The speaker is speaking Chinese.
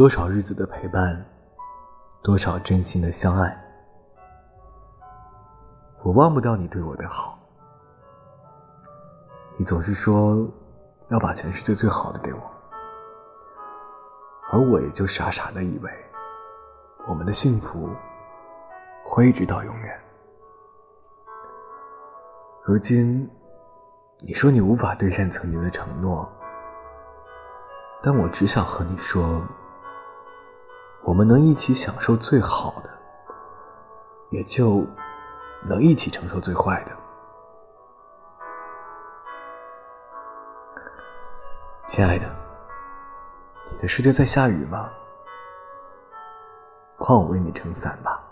多少日子的陪伴，多少真心的相爱，我忘不掉你对我的好。你总是说要把全世界最好的给我，而我也就傻傻的以为我们的幸福会一直到永远。如今，你说你无法兑现曾经的承诺，但我只想和你说，我们能一起享受最好的，也就能一起承受最坏的。亲爱的，你的世界在下雨吗？换我为你撑伞吧。